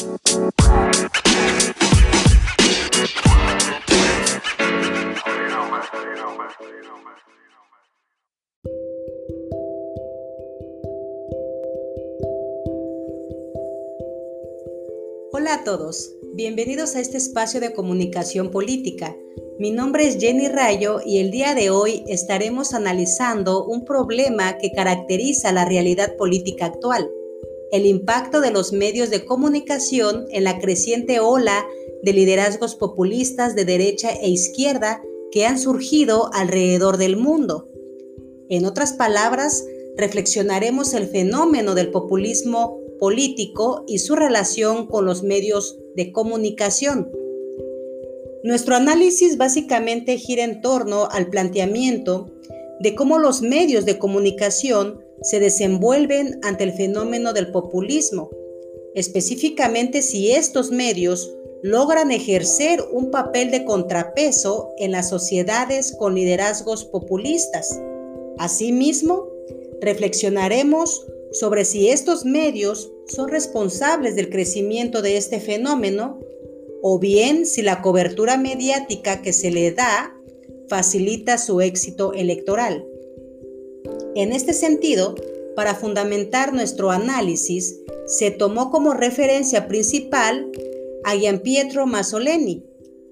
Hola a todos, bienvenidos a este espacio de comunicación política. Mi nombre es Jenny Rayo y el día de hoy estaremos analizando un problema que caracteriza la realidad política actual, el impacto de los medios de comunicación en la creciente ola de liderazgos populistas de derecha e izquierda que han surgido alrededor del mundo. En otras palabras, reflexionaremos el fenómeno del populismo político y su relación con los medios de comunicación. Nuestro análisis básicamente gira en torno al planteamiento de cómo los medios de comunicación se desenvuelven ante el fenómeno del populismo, específicamente si estos medios logran ejercer un papel de contrapeso en las sociedades con liderazgos populistas. Asimismo, reflexionaremos sobre si estos medios son responsables del crecimiento de este fenómeno o bien si la cobertura mediática que se le da facilita su éxito electoral. En este sentido, para fundamentar nuestro análisis, se tomó como referencia principal a Gianpietro Masoleni,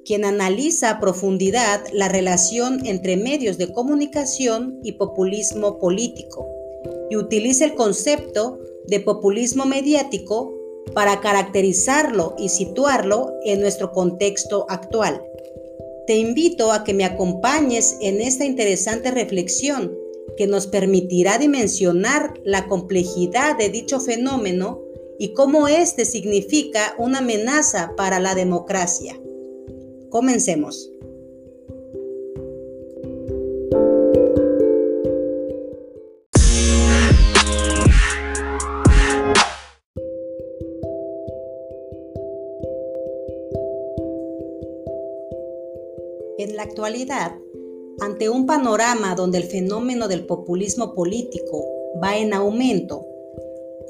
quien analiza a profundidad la relación entre medios de comunicación y populismo político y utiliza el concepto de populismo mediático para caracterizarlo y situarlo en nuestro contexto actual. Te invito a que me acompañes en esta interesante reflexión que nos permitirá dimensionar la complejidad de dicho fenómeno y cómo éste significa una amenaza para la democracia. Comencemos. En la actualidad, ante un panorama donde el fenómeno del populismo político va en aumento,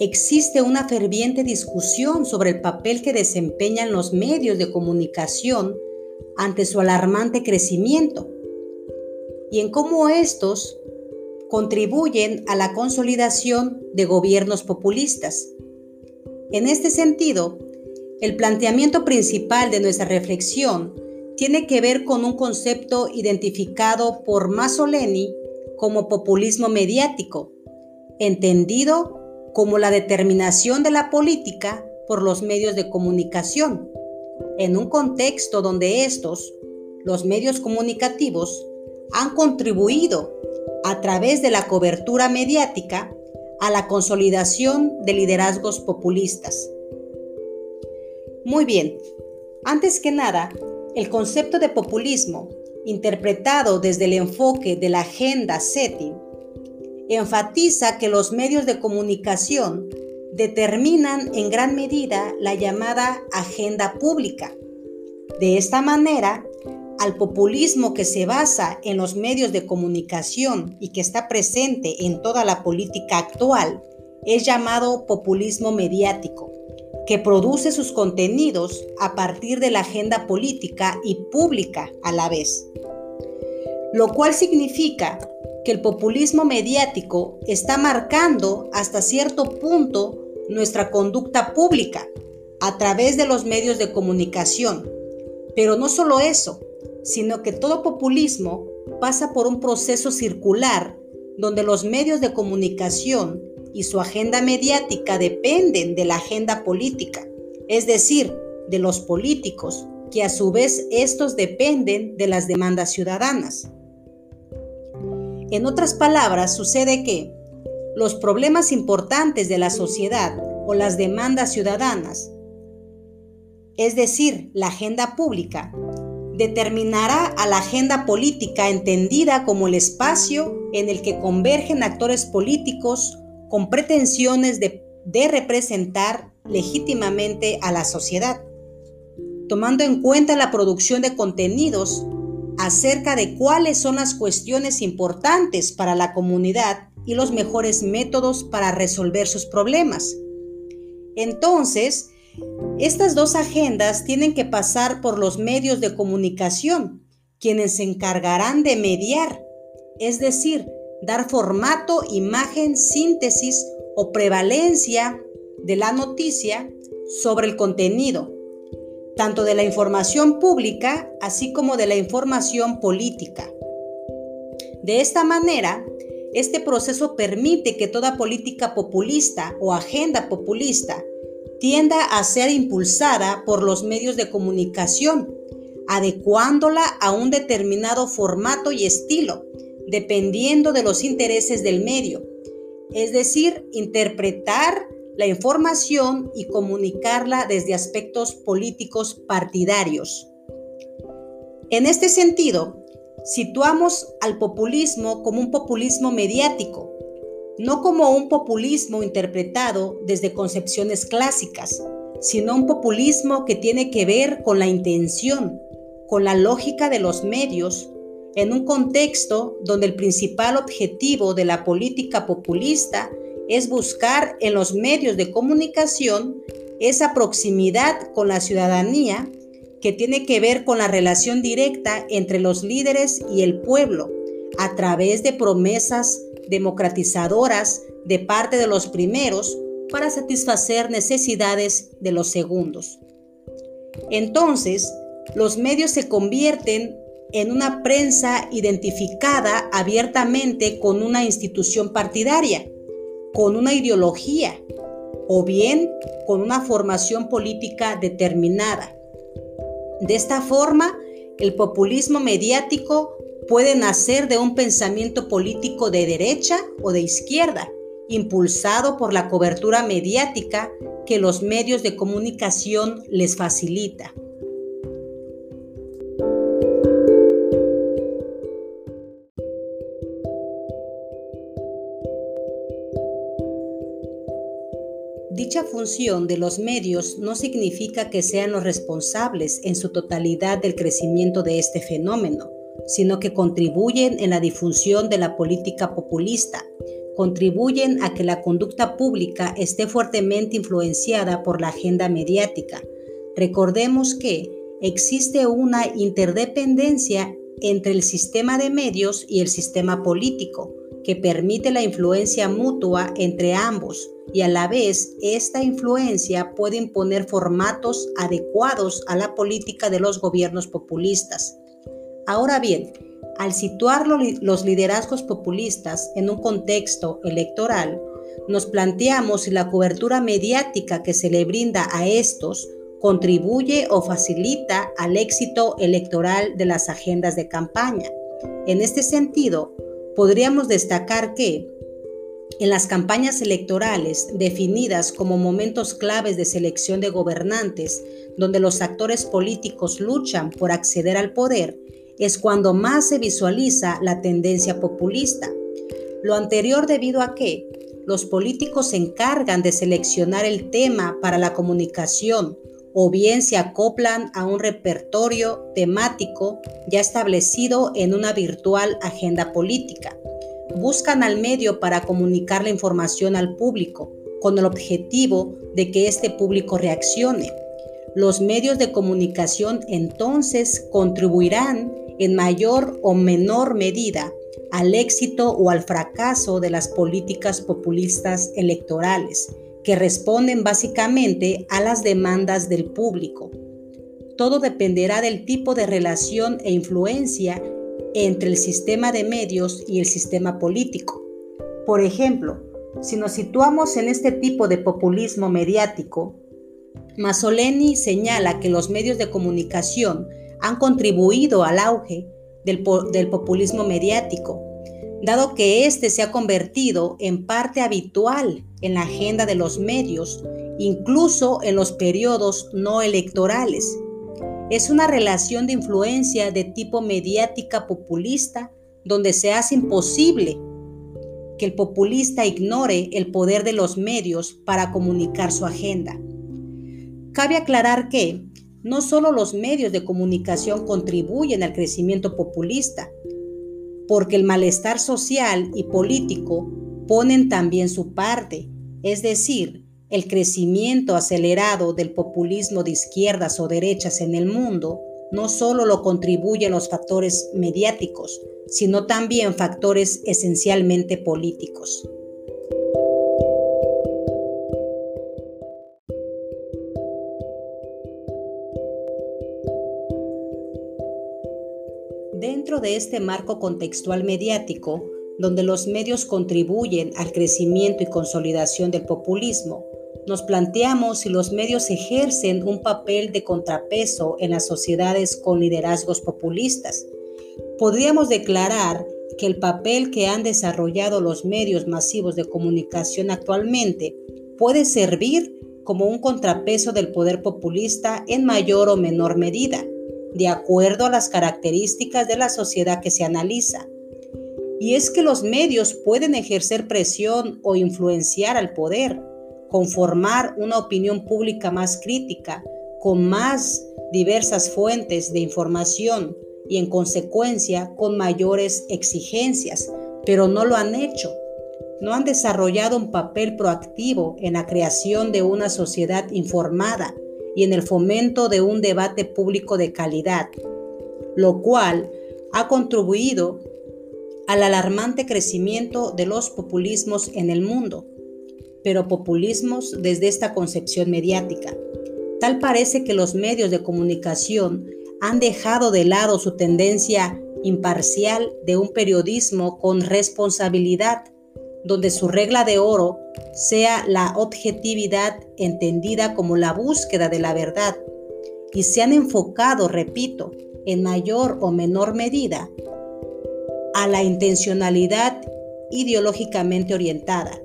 existe una ferviente discusión sobre el papel que desempeñan los medios de comunicación ante su alarmante crecimiento y en cómo estos contribuyen a la consolidación de gobiernos populistas. En este sentido, el planteamiento principal de nuestra reflexión tiene que ver con un concepto identificado por Masoleni como populismo mediático, entendido como la determinación de la política por los medios de comunicación, en un contexto donde estos, los medios comunicativos, han contribuido a través de la cobertura mediática a la consolidación de liderazgos populistas. Muy bien, antes que nada, el concepto de populismo, interpretado desde el enfoque de la agenda setting, enfatiza que los medios de comunicación determinan en gran medida la llamada agenda pública. De esta manera, al populismo que se basa en los medios de comunicación y que está presente en toda la política actual es llamado populismo mediático que produce sus contenidos a partir de la agenda política y pública a la vez. Lo cual significa que el populismo mediático está marcando hasta cierto punto nuestra conducta pública a través de los medios de comunicación. Pero no solo eso, sino que todo populismo pasa por un proceso circular donde los medios de comunicación y su agenda mediática dependen de la agenda política, es decir, de los políticos, que a su vez estos dependen de las demandas ciudadanas. En otras palabras, sucede que los problemas importantes de la sociedad o las demandas ciudadanas, es decir, la agenda pública, determinará a la agenda política entendida como el espacio en el que convergen actores políticos con pretensiones de, representar legítimamente a la sociedad, tomando en cuenta la producción de contenidos acerca de cuáles son las cuestiones importantes para la comunidad y los mejores métodos para resolver sus problemas. Entonces, Estas dos agendas tienen que pasar por los medios de comunicación, quienes se encargarán de mediar, es decir, dar formato, imagen, síntesis o prevalencia de la noticia sobre el contenido, tanto de la información pública así como de la información política. De esta manera, este proceso permite que toda política populista o agenda populista tienda a ser impulsada por los medios de comunicación, adecuándola a un determinado formato y estilo, dependiendo de los intereses del medio, es decir, interpretar la información y comunicarla desde aspectos políticos partidarios. En este sentido, situamos al populismo como un populismo mediático, no como un populismo interpretado desde concepciones clásicas, sino un populismo que tiene que ver con la intención, con la lógica de los medios, en un contexto donde el principal objetivo de la política populista es buscar en los medios de comunicación esa proximidad con la ciudadanía que tiene que ver con la relación directa entre los líderes y el pueblo a través de promesas democratizadoras de parte de los primeros para satisfacer necesidades de los segundos. Entonces, los medios se convierten en una prensa identificada abiertamente con una institución partidaria, con una ideología o bien con una formación política determinada. De esta forma, el populismo mediático puede nacer de un pensamiento político de derecha o de izquierda, impulsado por la cobertura mediática que los medios de comunicación les facilita. Dicha función de los medios no significa que sean los responsables en su totalidad del crecimiento de este fenómeno, sino que contribuyen en la difusión de la política populista, contribuyen a que la conducta pública esté fuertemente influenciada por la agenda mediática. Recordemos que existe una interdependencia entre el sistema de medios y el sistema político, que permite la influencia mutua entre ambos y a la vez esta influencia puede imponer formatos adecuados a la política de los gobiernos populistas. Ahora bien, al situar los liderazgos populistas en un contexto electoral, nos planteamos si la cobertura mediática que se le brinda a estos contribuye o facilita al éxito electoral de las agendas de campaña. En este sentido, podríamos destacar que en las campañas electorales, definidas como momentos claves de selección de gobernantes, donde los actores políticos luchan por acceder al poder, es cuando más se visualiza la tendencia populista. Lo anterior debido a que los políticos se encargan de seleccionar el tema para la comunicación o bien se acoplan a un repertorio temático ya establecido en una virtual agenda política buscan al medio para comunicar la información al público, con el objetivo de que este público reaccione. Los medios de comunicación entonces contribuirán en mayor o menor medida al éxito o al fracaso de las políticas populistas electorales, que responden básicamente a las demandas del público. Todo dependerá del tipo de relación e influencia entre el sistema de medios y el sistema político. Por ejemplo, si nos situamos en este tipo de populismo mediático, Masoleni señala que los medios de comunicación han contribuido al auge del, populismo mediático, dado que éste se ha convertido en parte habitual en la agenda de los medios, incluso en los periodos no electorales es una relación de influencia de tipo mediática populista donde se hace imposible que el populista ignore el poder de los medios para comunicar su agenda. Cabe aclarar que no solo los medios de comunicación contribuyen al crecimiento populista, porque el malestar social y político ponen también su parte, es decir, el crecimiento acelerado del populismo de izquierdas o derechas en el mundo no solo lo contribuyen los factores mediáticos, sino también factores esencialmente políticos. Dentro de este marco contextual mediático, donde los medios contribuyen al crecimiento y consolidación del populismo, nos planteamos si los medios ejercen un papel de contrapeso en las sociedades con liderazgos populistas. Podríamos declarar que el papel que han desarrollado los medios masivos de comunicación actualmente puede servir como un contrapeso del poder populista en mayor o menor medida, de acuerdo a las características de la sociedad que se analiza. Y es que los medios pueden ejercer presión o influenciar al poder, conformar una opinión pública más crítica, con más diversas fuentes de información y en consecuencia con mayores exigencias, pero no lo han hecho. No han desarrollado un papel proactivo en la creación de una sociedad informada y en el fomento de un debate público de calidad, lo cual ha contribuido al alarmante crecimiento de los populismos en el mundo pero populismos desde esta concepción mediática. Tal parece que los medios de comunicación han dejado de lado su tendencia imparcial de un periodismo con responsabilidad, donde su regla de oro sea la objetividad entendida como la búsqueda de la verdad, y se han enfocado, repito, en mayor o menor medida a la intencionalidad ideológicamente orientada,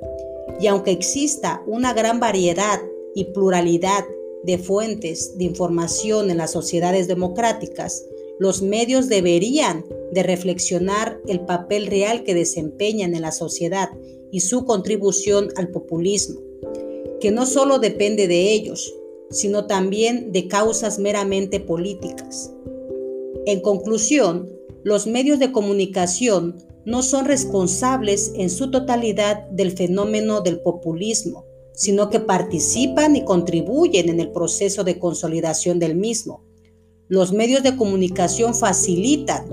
y aunque exista una gran variedad y pluralidad de fuentes de información en las sociedades democráticas, los medios deberían de reflexionar el papel real que desempeñan en la sociedad y su contribución al populismo, que no solo depende de ellos, sino también de causas meramente políticas. En conclusión, los medios de comunicación no son responsables en su totalidad del fenómeno del populismo, sino que participan y contribuyen en el proceso de consolidación del mismo. Los medios de comunicación facilitan,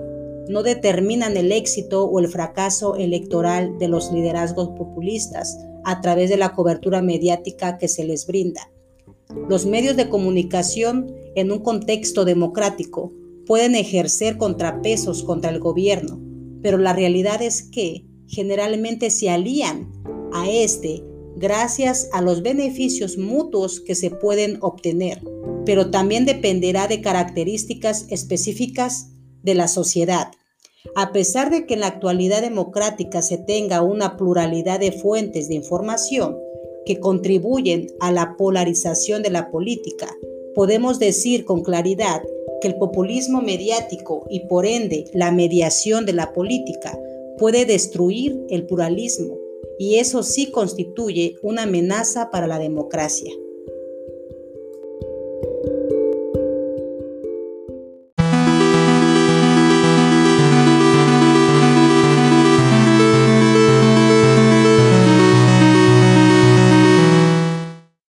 no determinan el éxito o el fracaso electoral de los liderazgos populistas a través de la cobertura mediática que se les brinda. Los medios de comunicación en un contexto democrático pueden ejercer contrapesos contra el gobierno, pero la realidad es que generalmente se alían a este gracias a los beneficios mutuos que se pueden obtener, pero también dependerá de características específicas de la sociedad. A pesar de que en la actualidad democrática se tenga una pluralidad de fuentes de información que contribuyen a la polarización de la política, podemos decir con claridad que el populismo mediático y por ende la mediación de la política puede destruir el pluralismo y eso sí constituye una amenaza para la democracia.